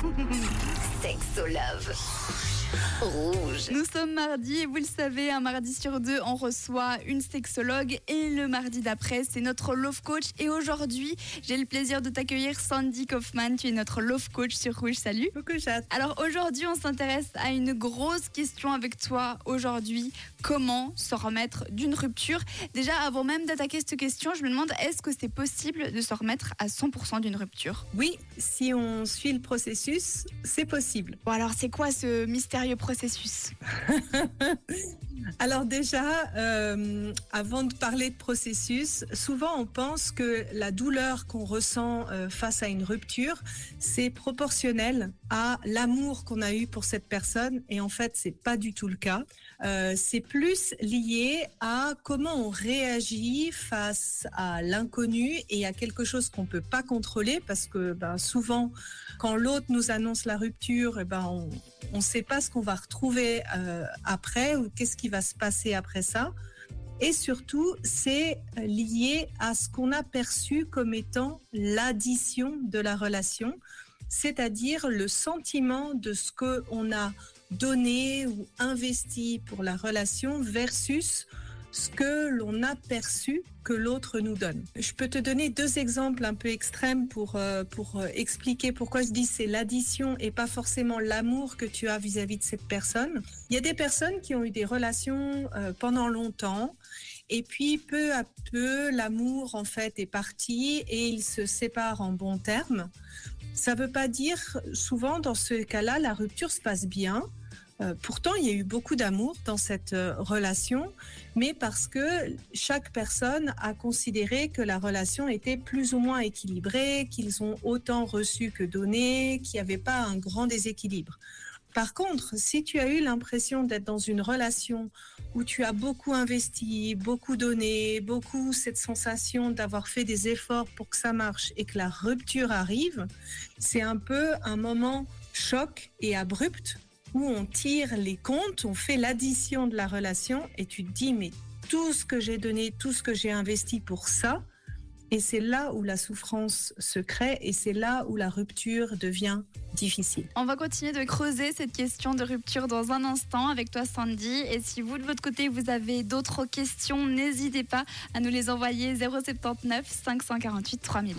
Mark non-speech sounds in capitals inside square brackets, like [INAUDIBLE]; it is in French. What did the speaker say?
[LAUGHS] Sexo Love. Rouge. Nous sommes mardi et vous le savez, un mardi sur deux, on reçoit une sexologue et le mardi d'après, c'est notre love coach. Et aujourd'hui, j'ai le plaisir de t'accueillir Sandy Kaufman. Tu es notre love coach sur Rouge. Salut. Coucou chat. Alors aujourd'hui, on s'intéresse à une grosse question avec toi aujourd'hui. Comment se remettre d'une rupture? Déjà, avant même d'attaquer cette question, je me demande est-ce que c'est possible de se remettre à 100% d'une rupture? Oui, si on suit le processus, c'est possible. Bon alors, c'est quoi ce processus [LAUGHS] Alors déjà, euh, avant de parler de processus, souvent on pense que la douleur qu'on ressent euh, face à une rupture, c'est proportionnel à l'amour qu'on a eu pour cette personne, et en fait, c'est pas du tout le cas. Euh, c'est plus lié à comment on réagit face à l'inconnu et à quelque chose qu'on peut pas contrôler, parce que ben, souvent, quand l'autre nous annonce la rupture, eh ben on ne sait pas ce qu'on va retrouver euh, après ou qu'est-ce qui va se passer après ça. Et surtout, c'est lié à ce qu'on a perçu comme étant l'addition de la relation, c'est-à-dire le sentiment de ce qu'on a donné ou investi pour la relation versus ce que l'on a perçu que l'autre nous donne. Je peux te donner deux exemples un peu extrêmes pour, euh, pour euh, expliquer pourquoi je dis c'est l'addition et pas forcément l'amour que tu as vis-à-vis de cette personne. Il y a des personnes qui ont eu des relations euh, pendant longtemps et puis peu à peu l'amour en fait est parti et ils se séparent en bons termes. Ça ne veut pas dire souvent dans ce cas-là la rupture se passe bien. Euh, pourtant, il y a eu beaucoup d'amour dans cette euh, relation, mais parce que chaque personne a considéré que la relation était plus ou moins équilibrée, qu'ils ont autant reçu que donné, qu'il n'y avait pas un grand déséquilibre. Par contre, si tu as eu l'impression d'être dans une relation où tu as beaucoup investi, beaucoup donné, beaucoup cette sensation d'avoir fait des efforts pour que ça marche et que la rupture arrive, c'est un peu un moment choc et abrupt où on tire les comptes, on fait l'addition de la relation et tu te dis mais tout ce que j'ai donné, tout ce que j'ai investi pour ça, et c'est là où la souffrance se crée et c'est là où la rupture devient difficile. On va continuer de creuser cette question de rupture dans un instant avec toi Sandy. Et si vous de votre côté vous avez d'autres questions, n'hésitez pas à nous les envoyer 079 548 3000.